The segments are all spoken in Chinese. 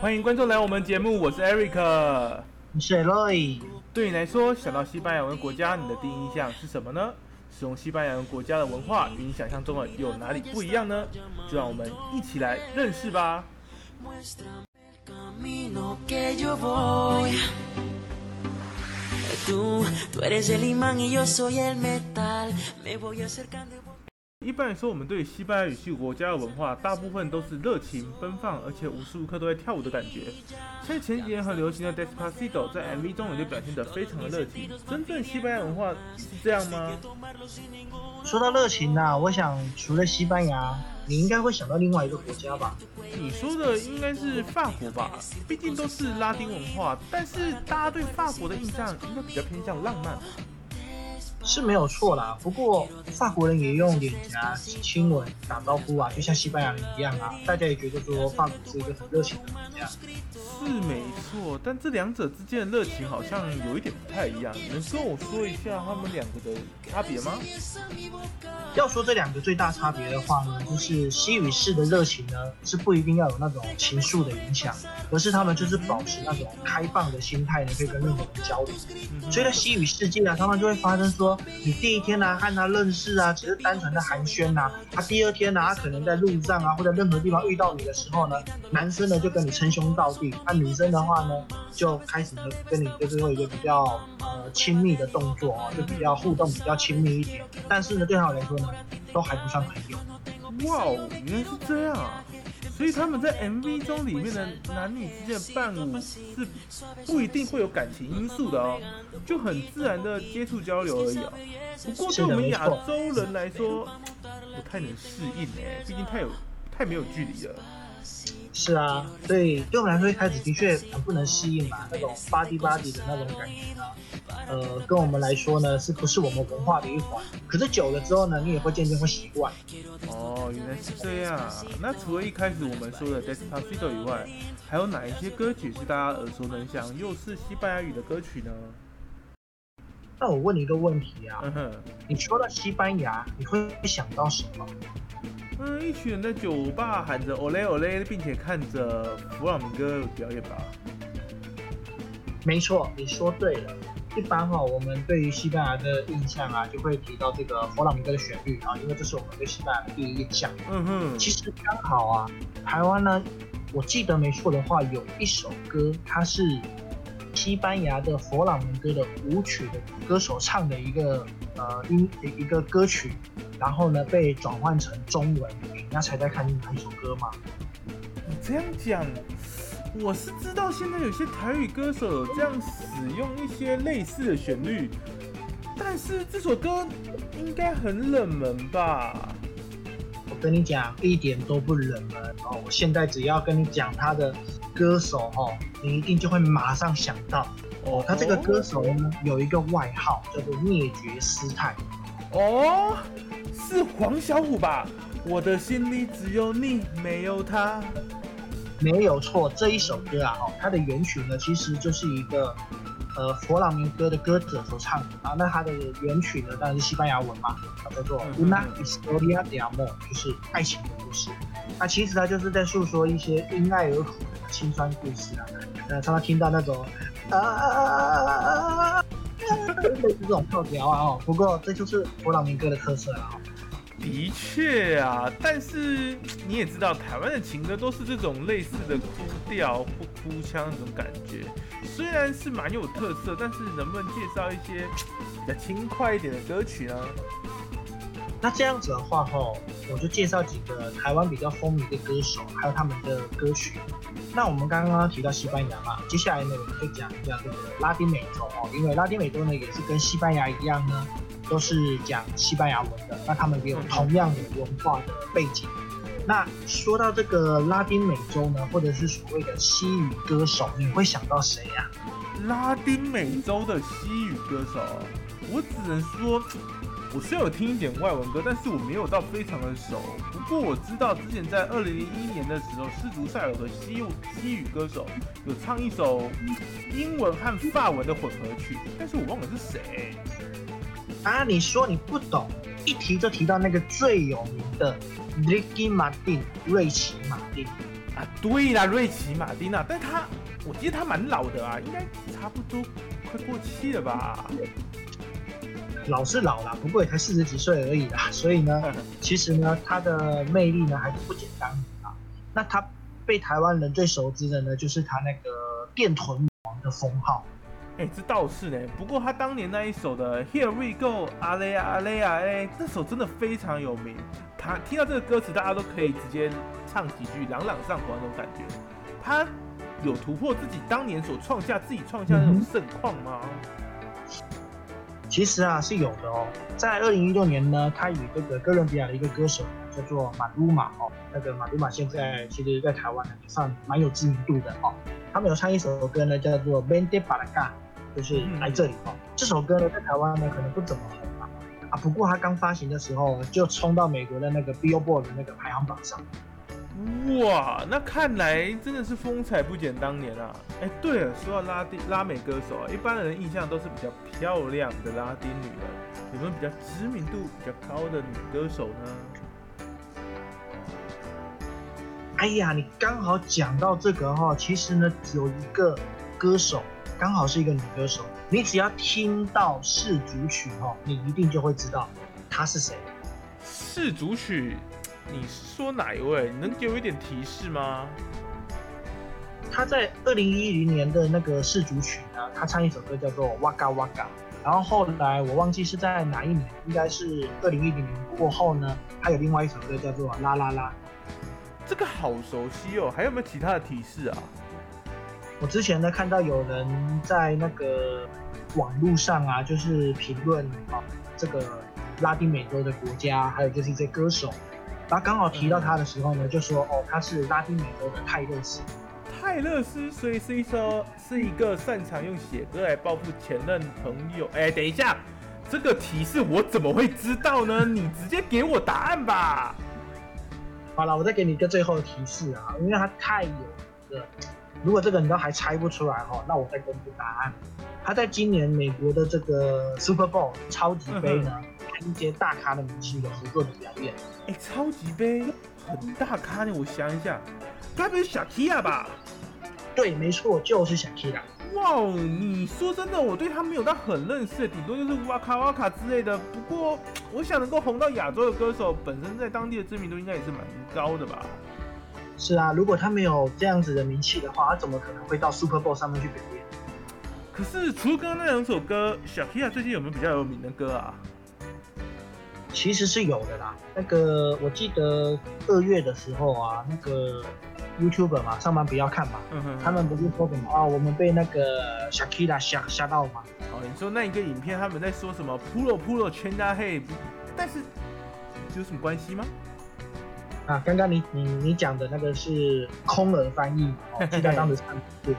欢迎观众来我们节目，我是 Eric。我是 Roy。对你来说，想到西班牙文国家，你的第一印象是什么呢？使用西班牙文国家的文化与你想象中的有哪里不一样呢？就让我们一起来认识吧。一般来说，我们对西班牙语系国家的文化，大部分都是热情奔放，而且无时无刻都在跳舞的感觉。像前几年很流行的 Despacito，在 MV 中也就表现得非常的热情。真正西班牙文化是这样吗？说到热情呢，我想除了西班牙，你应该会想到另外一个国家吧？你说的应该是法国吧？毕竟都是拉丁文化，但是大家对法国的印象应该比较偏向浪漫。是没有错啦，不过法国人也用脸颊亲吻打招呼啊，就像西班牙人一样啊。大家也觉得说法国是一个很热情的国家，是没错。但这两者之间的热情好像有一点不太一样，能跟我说一下他们两个的差别吗？要说这两个最大差别的话呢，就是西语式的热情呢，是不一定要有那种情愫的影响，而是他们就是保持那种开放的心态呢，可以跟任何人交流。所以在西语世界啊，他们就会发生说。你第一天呢和他认识啊，只是单纯的寒暄呐。他第二天呢，他可能在路上啊或者任何地方遇到你的时候呢，男生呢就跟你称兄道弟，那女生的话呢就开始呢跟你就是会一个比较呃亲密的动作啊，就比较互动比较亲密一点。但是呢对他来说呢，都还不算朋友。哇哦，原来是这样！所以他们在 MV 中里面的男女之间的伴舞是不一定会有感情因素的哦，就很自然的接触交流而已哦。不过对我们亚洲人来说，不太能适应哎，毕竟太有太没有距离了。是啊，所以对我们来说一开始的确很不能适应嘛，那种 body body 的那种感觉呢。呃，跟我们来说呢，是不是我们文化的一环？可是久了之后呢，你也会渐渐会习惯。哦，原来是这样。那除了一开始我们说的 Despacito 以外，还有哪一些歌曲是大家耳熟能详，又是西班牙语的歌曲呢？那我问你一个问题啊，你说到西班牙，你会想到什么？嗯，一群人在酒吧喊着 Ole Ole，并且看着弗朗明哥表演吧。没错，你说对了。一般哈，我们对于西班牙的印象啊，就会提到这个佛朗明哥的旋律啊，因为这是我们对西班牙的第一印象。嗯哼，其实刚好啊，台湾呢，我记得没错的话，有一首歌，它是西班牙的佛朗明哥的舞曲的歌手唱的一个呃音一个歌曲，然后呢被转换成中文，那才在看是哪一首歌吗？你这样讲。我是知道现在有些台语歌手有这样使用一些类似的旋律，但是这首歌应该很冷门吧？我跟你讲，一点都不冷门哦！我现在只要跟你讲他的歌手哦，你一定就会马上想到哦。他这个歌手呢有一个外号叫做灭绝师太哦，是黄小琥吧？我的心里只有你，没有他。没有错，这一首歌啊，哦，它的原曲呢，其实就是一个，呃，佛朗明哥的歌者所唱的啊。那它的原曲呢，当然是西班牙文嘛，它叫做 Una historia de amor，就是爱情的故事。那其实它就是在诉说一些因爱而苦的青酸故事啊。呃，常常听到那种啊啊啊啊啊啊，类似这种跳调啊，哦。不过这就是佛朗明哥的特色了。的确啊，但是你也知道，台湾的情歌都是这种类似的哭调或哭腔那种感觉，虽然是蛮有特色，但是能不能介绍一些比较轻快一点的歌曲呢？那这样子的话吼，我就介绍几个台湾比较风靡的歌手，还有他们的歌曲。那我们刚刚提到西班牙嘛，接下来呢，我们就讲一下这个拉丁美洲哦，因为拉丁美洲呢也是跟西班牙一样呢。都是讲西班牙文的，那他们也有同样的文化的背景。那说到这个拉丁美洲呢，或者是所谓的西语歌手，你会想到谁呀？拉丁美洲的西语歌手，我只能说，我虽有听一点外文歌，但是我没有到非常的熟。不过我知道之前在二零零一年的时候，世足赛有个西西语歌手有唱一首英文和法文的混合曲，但是我忘了是谁。啊！你说你不懂，一提就提到那个最有名的 Ricky Martin，瑞奇马丁。啊，对啦，瑞奇马丁啊，但他我记得他蛮老的啊，应该差不多快过气了吧？老是老了，不过也才四十几岁而已啦，所以呢，其实呢，他的魅力呢还是不减当年啊。那他被台湾人最熟知的呢，就是他那个电臀王的封号。哎，这倒是呢。不过他当年那一首的 Here We Go，阿雷阿雷啊，哎，这首真的非常有名。他听到这个歌词，大家都可以直接唱几句，朗朗上口那种感觉。他有突破自己当年所创下自己创下那种盛况吗？其实啊是有的哦。在二零一六年呢，他与这个哥伦比亚的一个歌手叫做马鲁马哦，那个马鲁马现在其实在台湾呢也算蛮有知名度的哦。他们有唱一首歌呢，叫做《Bende Balaga》。就是来这里哦。这首歌呢，在台湾呢可能不怎么红啊。啊，不过它刚发行的时候就冲到美国的那个 Billboard 的那个排行榜上。哇，那看来真的是风采不减当年啊。哎，对了，说到拉丁拉美歌手啊，一般人印象都是比较漂亮的拉丁女的，有没有比较知名度比较高的女歌手呢？哎呀，你刚好讲到这个哈，其实呢有一个歌手。刚好是一个女歌手，你只要听到四主曲哦，你一定就会知道她是谁。四主曲，你是说哪一位？你能给我一点提示吗？她在二零一零年的那个四主曲呢，她唱一首歌叫做《哇嘎哇嘎》，然后后来我忘记是在哪一年，应该是二零一零年过后呢，还有另外一首歌叫做《啦啦啦》。这个好熟悉哦，还有没有其他的提示啊？我之前呢看到有人在那个网络上啊，就是评论啊这个拉丁美洲的国家，还有就是一些歌手，然后刚好提到他的时候呢，就说哦他是拉丁美洲的泰勒斯。泰勒斯，所以是一首是一个擅长用写歌来报复前任朋友。哎，等一下，这个提示我怎么会知道呢？你直接给我答案吧。好了，我再给你一个最后的提示啊，因为他太有名了。如果这个你都还猜不出来哈，那我再公布答案。他在今年美国的这个 Super Bowl 超级杯呢，跟一些大咖的明星有合作的表演。哎，超级杯很大咖呢，我想一下，该不是小 Kia 吧？对，没错，就是小 Kia。哇哦，你说真的，我对他没有到很认识，顶多就是哇卡哇卡之类的。不过，我想能够红到亚洲的歌手，本身在当地的知名度应该也是蛮高的吧。是啊，如果他没有这样子的名气的话，他怎么可能会到 Super Bowl 上面去表演？可是除了刚刚那两首歌，小 Kia 最近有没有比较有名的歌啊？其实是有的啦。那个我记得二月的时候啊，那个 YouTuber 嘛，上班不要看嘛，他们不是说什么啊，我们被那个小 Kia 吓吓到嘛？哦，你说那一个影片他们在说什么 Pulo Pulo 全家黑，但是有什么关系吗？啊，刚刚你你你讲的那个是空耳翻译，记得当时唱的是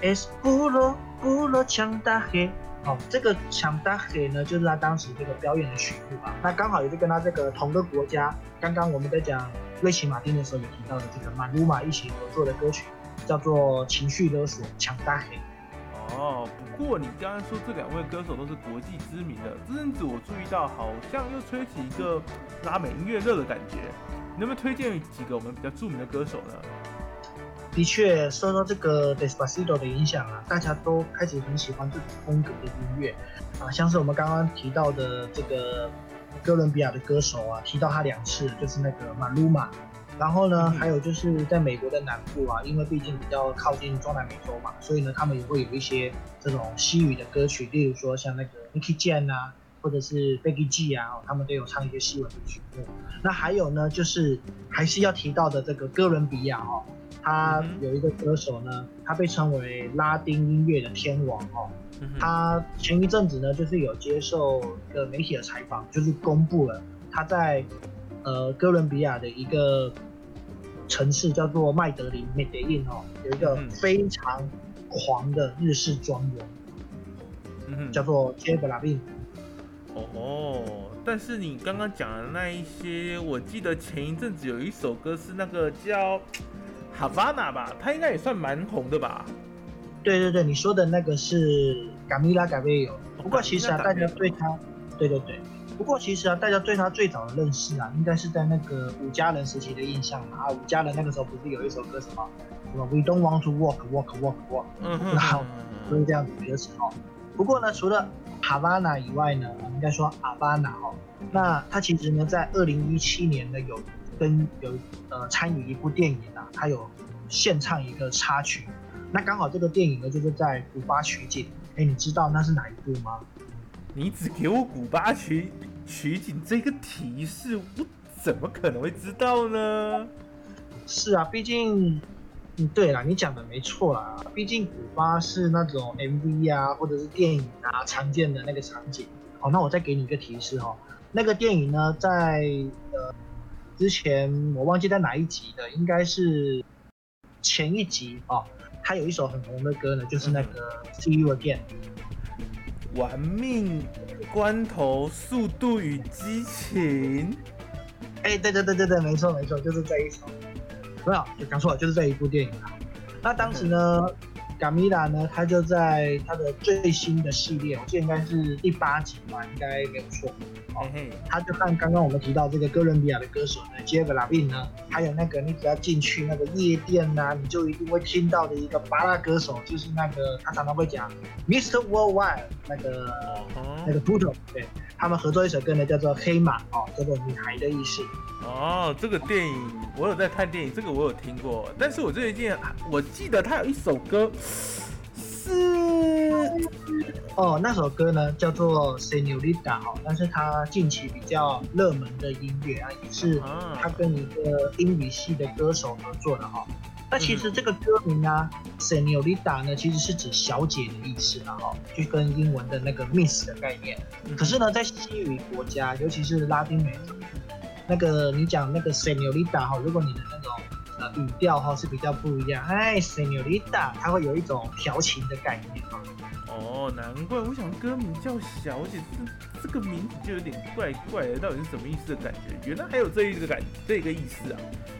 Es puro puro 强大黑，哦，这个强大黑呢，就是他当时这个表演的曲目啊。那刚好也是跟他这个同个国家，刚刚我们在讲瑞奇马丁的时候也提到的这个马鲁马一起合作的歌曲，叫做情绪勒索强大黑。哦，不过你刚刚说这两位歌手都是国际知名的，这阵子我注意到好像又吹起一个拉美音乐热的感觉。能不能推荐几个我们比较著名的歌手呢？的确，受到这个 Despacito 的影响啊，大家都开始很喜欢这种风格的音乐啊，像是我们刚刚提到的这个哥伦比亚的歌手啊，提到他两次，就是那个马鲁马。然后呢，还有就是在美国的南部啊，因为毕竟比较靠近中南美洲嘛，所以呢，他们也会有一些这种西语的歌曲，例如说像那个 Nicky Jam 啊。或者是 Becky G 啊，他们都有唱一些西文的曲目。那还有呢，就是还是要提到的这个哥伦比亚哦，他有一个歌手呢，他被称为拉丁音乐的天王哦。他前一阵子呢，就是有接受一个媒体的采访，就是公布了他在呃哥伦比亚的一个城市叫做麦德林 （Medellin） 哦，有一个非常狂的日式庄园，叫做 j a b l a b i n 哦，但是你刚刚讲的那一些，我记得前一阵子有一首歌是那个叫《Havana》吧，它应该也算蛮红的吧？对对对，你说的那个是 Camila Cabello，不过其实啊，大家对他，对对对，不过其实啊，大家对他最早的认识啊，应该是在那个五家人时期的印象嘛。啊，五家人那个时候不是有一首歌什么什么 We don't want to walk, walk, walk, walk，嗯哼，然后就是这样子的歌词哦。不过呢，除了 Havana 以外呢，应该说 avana 哦，那他其实呢，在二零一七年呢，有跟有呃参与一部电影啊，他有献唱一个插曲。那刚好这个电影呢，就是在古巴取景。哎，你知道那是哪一部吗？你只给我古巴取取景这个提示，我怎么可能会知道呢？是啊，毕竟，嗯，对了，你讲的没错啦。毕竟古巴是那种 MV 啊，或者是电影啊常见的那个场景。好，那我再给你一个提示哦，那个电影呢，在呃之前我忘记在哪一集的，应该是前一集哦。它有一首很红的歌呢，就是那个 See You Again。玩命关头，速度与激情。哎，对对对对对，没错没错，就是这一首。没有，讲错了，就是这一部电影啊。那当时呢？卡米拉呢，他就在他的最新的系列，我记得应该是第八集吧，应该没有错。哦，他就看刚刚我们提到这个哥伦比亚的歌手呢，杰格拉宾呢，还有那个你只要进去那个夜店呐，你就一定会听到的一个巴拉歌手，就是那个他常常会讲 Mr. Worldwide 那个那个 Budo，对他们合作一首歌呢，叫做黑马哦，叫做女孩的意思。哦，这个电影我有在看电影，这个我有听过，但是我最近我记得他有一首歌是哦，那首歌呢叫做《Senorita》哦，但是它近期比较热门的音乐啊，也是他跟一个英语系的歌手合作的哈。那其实这个歌名啊，《Senorita》呢，其实是指小姐的意思了哈，就跟英文的那个 Miss 的概念。可是呢，在西语国家，尤其是拉丁美洲。那个你讲那个 Senorita 哈，如果你的那种呃语调哈是比较不一样，哎，Senorita，它会有一种调情的概念哈。哦，难怪我想歌名叫小姐，这这个名字就有点怪怪的，到底是什么意思的感觉？原来还有这一个感这个意思啊。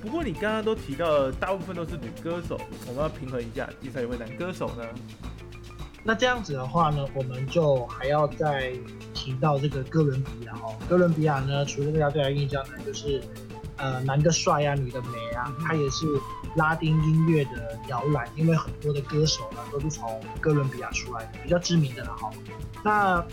不过你刚刚都提到，大部分都是女歌手，我们要平衡一下，介绍一位男歌手呢。那这样子的话呢，我们就还要再提到这个哥伦比亚哦。哥伦比亚呢，除了大家对他印象呢，就是呃男的帅啊，女的美啊，它也是拉丁音乐的摇篮，因为很多的歌手呢都是从哥伦比亚出来的，比较知名的了哈。那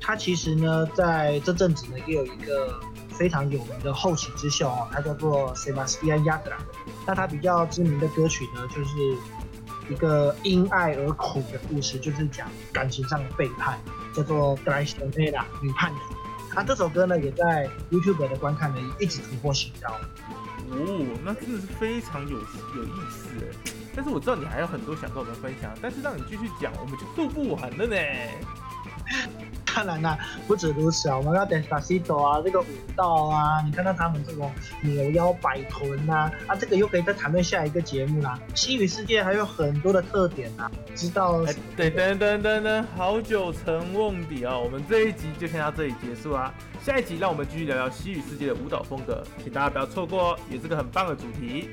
他其实呢，在这阵子呢，也有一个非常有名的后起之秀哦，他叫做 Sebastian Yatra。那他比较知名的歌曲呢，就是。一个因爱而苦的故事，就是讲感情上的背叛，叫做《格莱斯内拉女叛徒》。那这首歌呢，也在 YouTube 的观看呢，一直突破新高。哦，那真的是非常有有意思哎。但是我知道你还有很多想跟我们分享，但是让你继续讲，我们就做不完了呢。当然啦，不止如此啊，我们要等巴西朵啊，这个舞蹈啊，你看到他们这种扭腰摆臀呐，啊，这个又可以再谈论下一个节目啦。西语世界还有很多的特点啊，知道？对等等等等，好久成瓮底啊，我们这一集就先到这里结束啊，下一集让我们继续聊聊西语世界的舞蹈风格，请大家不要错过哦，也是个很棒的主题。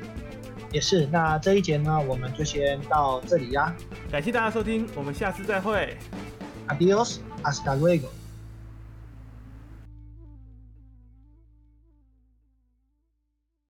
也是，那这一节呢，我们就先到这里呀，感谢大家收听，我们下次再会。Adiós, hasta luego.